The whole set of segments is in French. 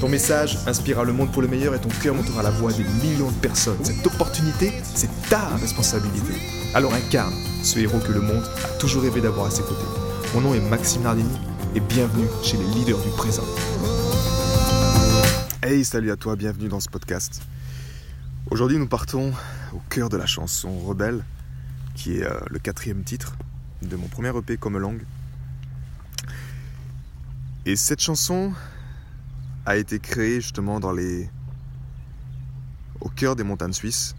Ton message inspirera le monde pour le meilleur et ton cœur montera la voix des millions de personnes. Cette opportunité, c'est ta responsabilité. Alors incarne ce héros que le monde a toujours rêvé d'avoir à ses côtés. Mon nom est Maxime Nardini et bienvenue chez les leaders du présent. Hey, salut à toi, bienvenue dans ce podcast. Aujourd'hui, nous partons au cœur de la chanson Rebelle, qui est euh, le quatrième titre de mon premier EP comme langue. Et cette chanson, a été créé justement dans les au cœur des montagnes suisses.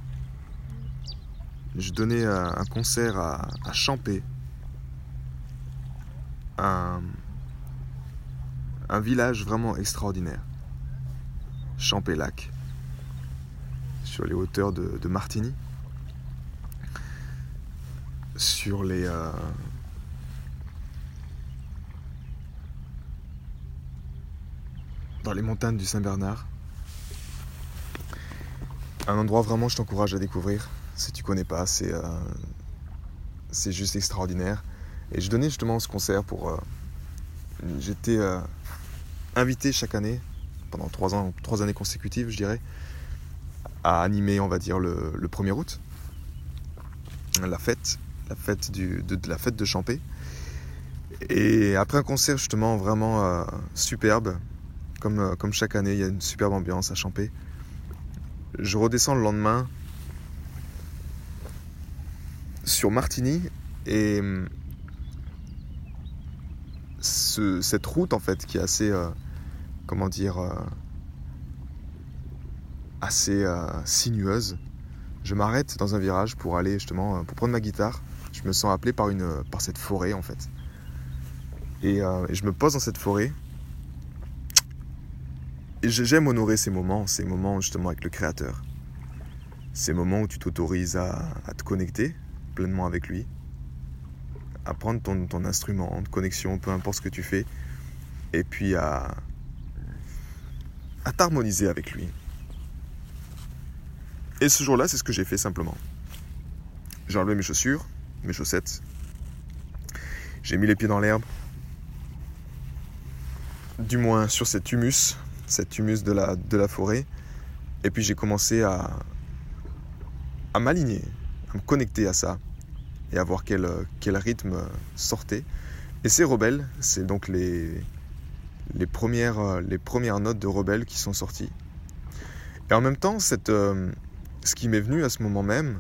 Je donnais un concert à, Champé, un, village vraiment extraordinaire, Champé-Lac, sur les hauteurs de, Martigny, sur les euh, les montagnes du Saint-Bernard. Un endroit vraiment je t'encourage à découvrir. Si tu connais pas, c'est euh, c'est juste extraordinaire. Et je donnais justement ce concert pour. Euh, j'étais euh, invité chaque année, pendant trois, ans, trois années consécutives, je dirais, à animer, on va dire, le, 1er août. La fête, la fête, de, la fête de Champé. Et après un concert justement vraiment superbe, euh, comme, chaque année, il y a une superbe ambiance à Champé. Je redescends le lendemain sur Martigny et hum, cette route en fait qui est assez euh, comment dire euh, assez sinueuse je m'arrête dans un virage pour aller justement pour prendre ma guitare. Je me sens appelé par cette forêt en fait. Et je me pose dans cette forêt j'aime honorer ces moments, ces moments justement avec le Créateur. Ces moments où tu t'autorises à, te connecter pleinement avec lui, à prendre ton, instrument de connexion, peu importe ce que tu fais, et puis à t'harmoniser avec lui. Et ce jour-là, c'est ce que j'ai fait simplement. J'ai enlevé mes chaussures, mes chaussettes. J'ai mis les pieds dans l'herbe. Du moins sur cet humus cet humus de la, de la forêt. Et puis j'ai commencé à, à m'aligner, à me connecter à ça et à voir quel, quel rythme sortait. Et ces rebelles, c'est donc les, les, premières, les premières notes de rebelles qui sont sorties. Et en même temps, cette, ce qui m'est venu à ce moment même,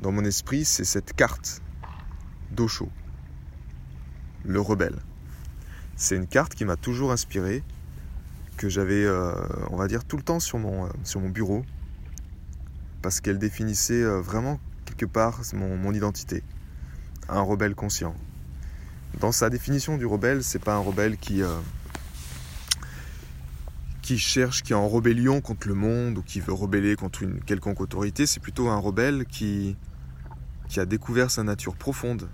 dans mon esprit, c'est cette carte d'Osho, le rebelle. C'est une carte qui m'a toujours inspiré que j'avais, euh, on va dire, tout le temps sur mon, euh, sur mon bureau, parce qu'elle définissait euh, vraiment quelque part mon, mon, identité, un rebelle conscient. Dans sa définition du rebelle, c'est pas un rebelle qui qui cherche, qui est en rébellion contre le monde ou qui veut rebeller contre une quelconque autorité, c'est plutôt un rebelle qui, qui a découvert sa nature profonde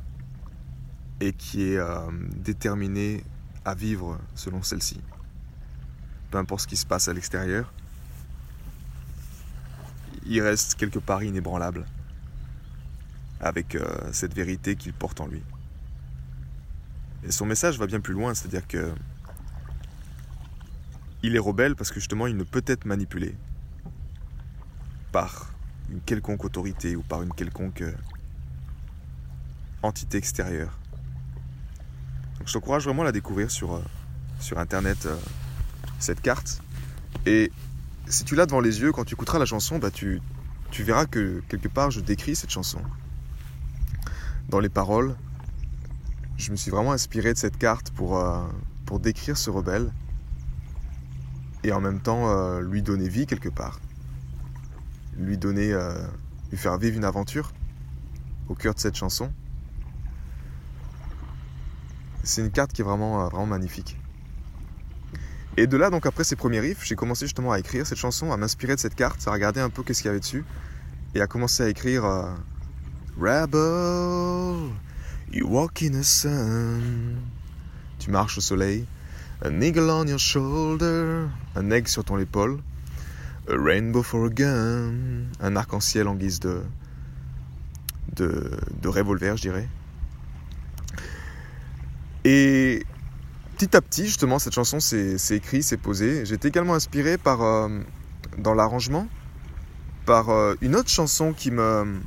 et qui est déterminé à vivre selon celle-ci peu ce qui se passe à l'extérieur, il reste quelque part inébranlable avec euh, cette vérité qu'il porte en lui. Et son message va bien plus loin, c'est-à-dire que il est rebelle parce que justement il ne peut être manipulé par une quelconque autorité ou par une quelconque euh, entité extérieure. Donc je t'encourage vraiment à la découvrir sur, euh, sur internet cette carte. Et si tu l'as devant les yeux, quand tu écouteras la chanson, bah tu, tu verras que quelque part je décris cette chanson. Dans les paroles, je me suis vraiment inspiré de cette carte pour, euh, pour décrire ce rebelle et en même temps euh, lui donner vie quelque part. Lui donner, euh, lui faire vivre une aventure au cœur de cette chanson. C'est une carte qui est vraiment, vraiment magnifique. Et de là, donc après ces premiers riffs, j'ai commencé justement à écrire cette chanson, à m'inspirer de cette carte, à regarder un peu qu'est-ce qu'il y avait dessus, et à commencer à écrire euh, Rebel, you walk in the sun, tu marches au soleil, an eagle on your shoulder, un aigle sur ton épaule, a rainbow for a gun, un arc-en-ciel en guise de, de, de revolver, je dirais. Et petit à petit, justement, cette chanson s'est écrite, s'est posée. J'ai été également inspiré par, euh, dans l'arrangement, par euh, une autre chanson qui me,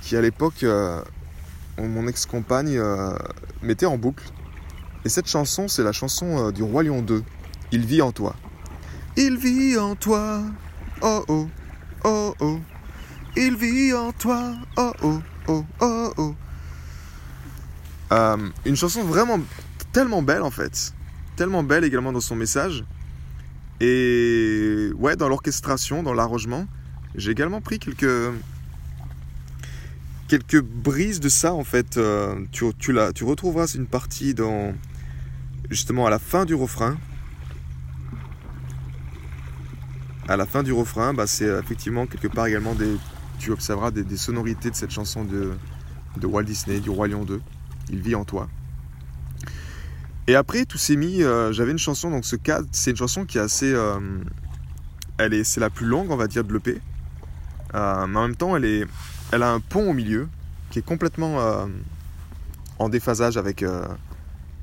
qui à l'époque, euh, mon ex-compagne mettait en boucle. Et cette chanson, c'est la chanson du Roi Lion 2. Il vit en toi. Il vit en toi. Oh oh, oh oh. Il vit en toi. Oh oh, oh oh oh. une chanson vraiment tellement belle en fait. Tellement belle également dans son message. Et ouais, dans l'orchestration, dans l'arrangement, j'ai également pris quelques quelques brises de ça en fait. Euh, tu, tu, la, tu retrouveras une partie dans justement à la fin du refrain. À la fin du refrain, bah, c'est effectivement quelque part également des. Tu observeras des, des sonorités de cette chanson de, de Walt Disney, du Roi Lion 2. Il vit en toi. Et après, tout s'est mis. Euh, j'avais une chanson, donc ce cas, c'est une chanson qui est assez. Euh, elle est, c'est la plus longue, on va dire, de l'EP. Euh, mais en même temps, elle, est, elle a un pont au milieu qui est complètement en déphasage avec,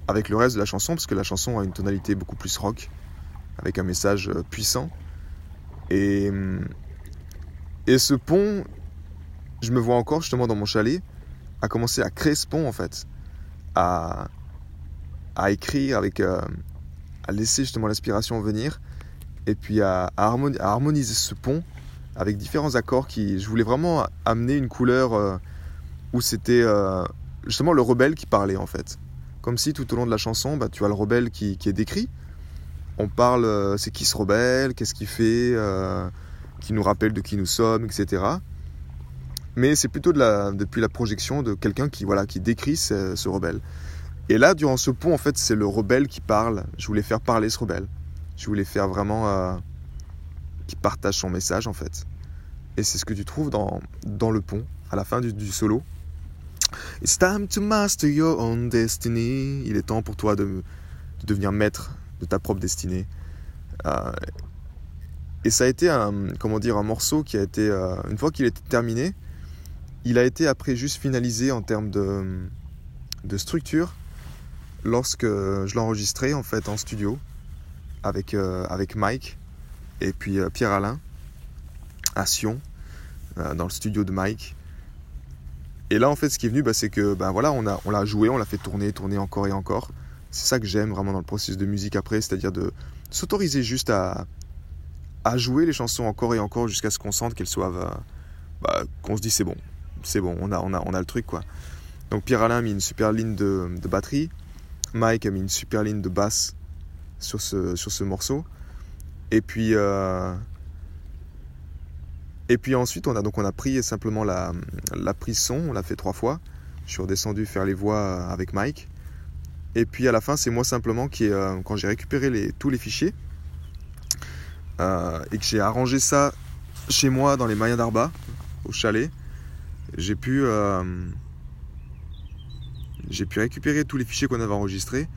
avec le reste de la chanson, parce que la chanson a une tonalité beaucoup plus rock, avec un message puissant. Et, et ce pont, je me vois encore justement dans mon chalet, à commencer à créer ce pont en fait. À, à écrire, avec, euh, à laisser justement l'inspiration venir, et puis à, harmoniser ce pont avec différents accords qui, je voulais vraiment amener une couleur euh, où c'était euh, justement le rebelle qui parlait en fait. Comme si tout au long de la chanson, bah, tu as le rebelle qui, est décrit. On parle, c'est qui ce rebelle, qu'est-ce qu'il fait, qui nous rappelle de qui nous sommes, etc. Mais c'est plutôt depuis la projection de quelqu'un qui, voilà, qui décrit ce rebelle. Et là, durant ce pont, en fait, c'est le rebelle qui parle. Je voulais faire parler ce rebelle. Je voulais faire vraiment euh, qui partage son message, en fait. Et c'est ce que tu trouves dans, dans le pont, à la fin du, solo. It's time to master your own destiny. Il est temps pour toi de, devenir maître de ta propre destinée. Euh, et ça a été un, comment dire, un morceau qui a été, euh, une fois qu'il était terminé, il a été après juste finalisé en termes de, de structure lorsque je l'enregistrais en fait en studio avec, euh, avec Mike et puis euh, Pierre-Alain à Sion, euh, dans le studio de Mike. Et là en fait ce qui est venu bah, c'est que bah, voilà, on, on l'a joué, on l'a fait tourner, tourner encore et encore. C'est ça que j'aime vraiment dans le processus de musique après, c'est-à-dire de s'autoriser juste à, à jouer les chansons encore et encore jusqu'à ce qu'on sente qu'elles soient... Bah, qu'on se dit c'est bon, c'est bon, on a, on, a, on a le truc quoi. Donc Pierre-Alain a mis une super ligne de, de batterie. Mike a mis une super ligne de basse sur ce, sur ce morceau. Et puis, euh, et puis ensuite, on a, donc on a pris simplement la, la prise son, on l'a fait trois fois. Je suis redescendu faire les voix avec Mike. Et puis à la fin, c'est moi simplement qui, euh, quand j'ai récupéré les, tous les fichiers euh, et que j'ai arrangé ça chez moi dans les Mayas d'Arba, au chalet, j'ai pu j'ai pu récupérer tous les fichiers qu'on avait enregistrés.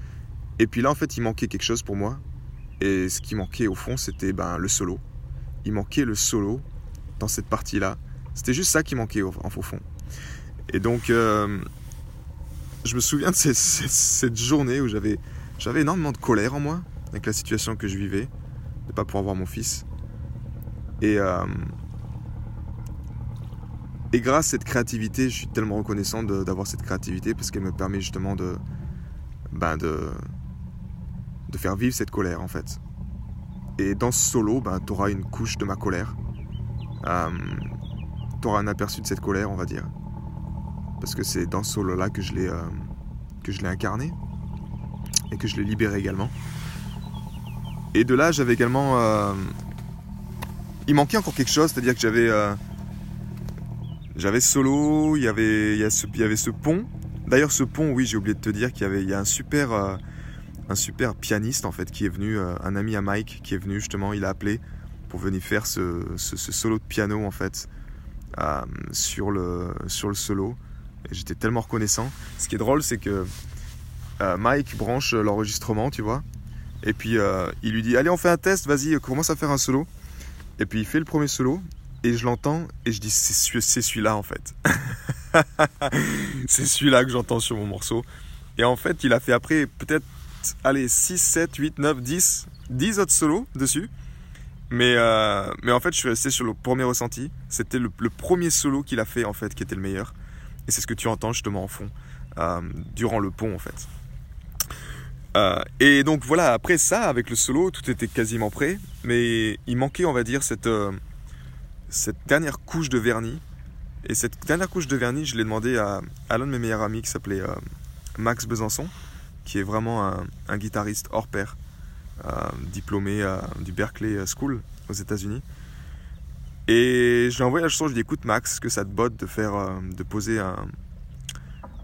Et puis là, en fait, il manquait quelque chose pour moi. Et ce qui manquait au fond, c'était ben, le solo. Il manquait le solo dans cette partie-là. C'était juste ça qui manquait au, au fond. Et donc, euh, je me souviens de cette, journée où j'avais, j'avais énormément de colère en moi avec la situation que je vivais, de ne pas pouvoir voir mon fils. Et, euh, et grâce à cette créativité, je suis tellement reconnaissant d'avoir cette créativité parce qu'elle me permet justement de, ben de, de faire vivre cette colère en fait. Et dans ce solo, ben, tu auras une couche de ma colère. Euh, tu auras un aperçu de cette colère, on va dire. Parce que c'est dans ce solo-là que je l'ai euh, incarné et que je l'ai libéré également. Et de là, j'avais également... Euh, il manquait encore quelque chose, c'est-à-dire que j'avais j'avais solo, il y avait, il y, ce, avait ce pont. D'ailleurs, ce pont, oui, j'ai oublié de te dire qu'il y avait il y a un super, euh, un super pianiste en fait qui est venu, euh, un ami à Mike qui est venu justement, il a appelé pour venir faire ce, solo de piano en fait euh, sur, le, sur le solo. Et j'étais tellement reconnaissant. Ce qui est drôle, c'est que Mike branche l'enregistrement, tu vois. Et puis il lui dit Allez, on fait un test, vas-y, commence à faire un solo. Et puis il fait le premier solo. Et je l'entends et je dis C'est celui-là en fait. c'est celui-là que j'entends sur mon morceau. Et en fait, il a fait après peut-être allez, 6, 7, 8, 9, 10, 10 autres solos dessus. Mais, euh, mais en fait, je suis resté sur le premier ressenti. C'était le, premier solo qu'il a fait, en fait, qui était le meilleur. Et c'est ce que tu entends justement en fond, euh, durant le pont, en fait. Euh, et donc voilà, après ça, avec le solo, tout était quasiment prêt. Mais il manquait, on va dire, cette, cette dernière couche de vernis. Et cette dernière couche de vernis, je l'ai demandé à, l'un de mes meilleurs amis qui s'appelait Max Besançon qui est vraiment un, guitariste hors pair, euh, diplômé euh, du Berkeley School aux États-Unis. Et je lui ai envoyé la chanson, je lui ai dit écoute Max, que ça te botte de faire, euh, de poser un,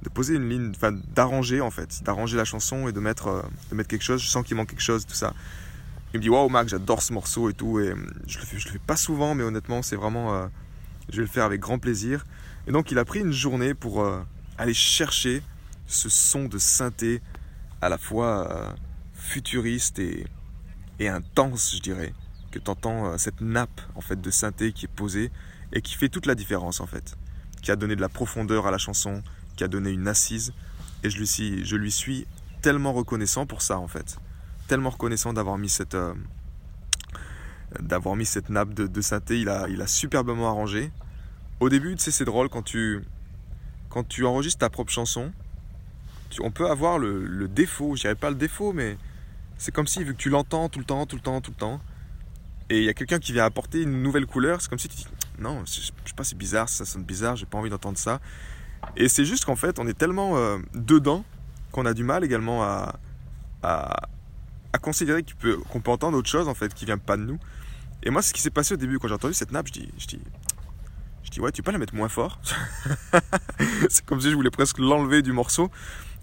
de poser une ligne, enfin d'arranger en fait, d'arranger la chanson et de mettre, de mettre quelque chose. Je sens qu'il manque quelque chose, tout ça. Il me dit waouh Max, j'adore ce morceau et tout. Et je le fais, le fais pas souvent, mais honnêtement c'est vraiment, je vais le faire avec grand plaisir. Et donc il a pris une journée pour aller chercher ce son de synthé à la fois euh, futuriste et, intense, je dirais, que tu entends euh, cette nappe en fait de synthé qui est posée et qui fait toute la différence en fait, qui a donné de la profondeur à la chanson, qui a donné une assise et je lui suis tellement reconnaissant pour ça en fait, tellement reconnaissant d'avoir mis cette euh, d'avoir mis cette nappe de, synthé, il a, il a superbement arrangé. Au début, tu sais, c'est drôle quand tu quand tu enregistres ta propre chanson, on peut avoir le, défaut, je dirais pas le défaut, mais c'est comme si, vu que tu l'entends tout le temps, tout le temps, tout le temps, et il y a quelqu'un qui vient apporter une nouvelle couleur, c'est comme si tu dis non, je sais pas, c'est bizarre, ça sonne bizarre, j'ai pas envie d'entendre ça. Et c'est juste qu'en fait, on est tellement euh, dedans qu'on a du mal également à, à, considérer qu'on peut, qu'on peut entendre autre chose en fait qui vient pas de nous. Et moi, ce qui s'est passé au début quand j'ai entendu cette nappe, je dis, je dis, je dis ouais, tu peux la mettre moins fort. c'est comme si je voulais presque l'enlever du morceau.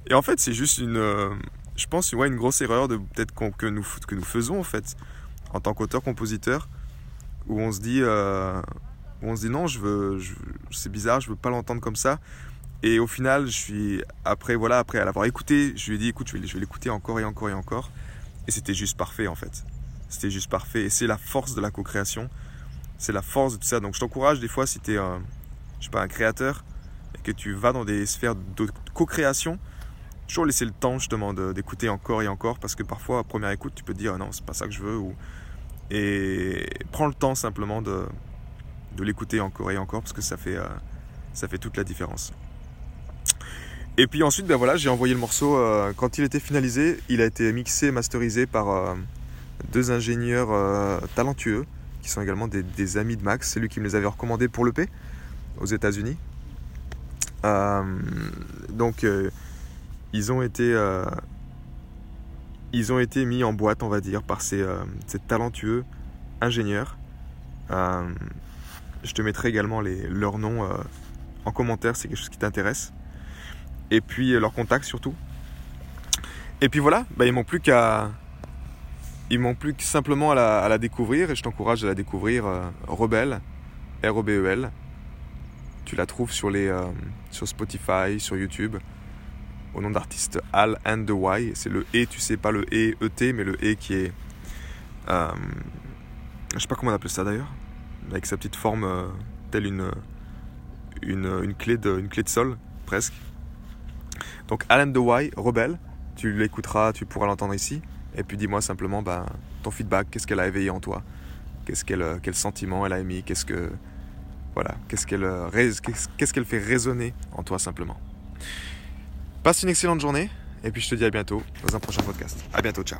Et en fait, c'est juste une, euh, je pense, ouais, une grosse erreur de peut-être que nous que nous faisons en fait en tant qu'auteur-compositeur, où on se dit, euh, on se dit non, je veux, c'est bizarre, je veux pas l'entendre comme ça. Et au final, je suis après voilà, après l'avoir écouté, je lui ai dit écoute, je vais, je vais l'écouter encore et encore et encore. Et c'était juste parfait en fait. C'était juste parfait. Et c'est la force de la co-création. C'est la force de tout ça. Donc je t'encourage des fois si tu es un, je sais pas, un créateur et que tu vas dans des sphères de co-création, toujours laisser le temps justement d'écouter encore et encore parce que parfois à première écoute tu peux dire non c'est pas ça que je veux ou et prends le temps simplement de, de l'écouter encore et encore parce que ça fait, euh, ça fait toute la différence. Et puis ensuite, ben voilà, j'ai envoyé le morceau. Euh, quand il était finalisé, il a été mixé, masterisé par euh, deux ingénieurs talentueux qui sont également des, amis de Max. C'est lui qui me les avait recommandés pour l'EP aux États-Unis. donc ils ont été euh, ils ont été mis en boîte, on va dire, par ces, euh, talentueux ingénieurs. Euh, je te mettrai également leurs noms en commentaire, c'est quelque chose qui t'intéresse. Et puis leurs contacts surtout. Et puis voilà, bah, ils m'ont plus qu'à. Ils m'ont plus que simplement à la, découvrir et je t'encourage à la découvrir Rebelle, R-O-B-E-L. Tu la trouves sur, les, sur Spotify, sur YouTube au nom d'artiste Al and the Y. C'est le E, tu sais, pas le E, E-T, mais le E qui est. Euh, je sais pas comment on appelle ça d'ailleurs. Avec sa petite forme euh, telle une, une, clé de, une clé de sol, presque. Donc Al and the Y, Rebelle. Tu l'écouteras, tu pourras l'entendre ici. Et puis dis-moi simplement bah, ton feedback, qu'est-ce qu'elle a éveillé en toi? Qu'est-ce qu'elle, quel sentiment elle a émis? Qu'est-ce que. Voilà, qu'est-ce qu'elle, qu'est-ce qu'elle fait résonner en toi simplement? Passe une excellente journée et puis je te dis à bientôt dans un prochain podcast. À bientôt, ciao.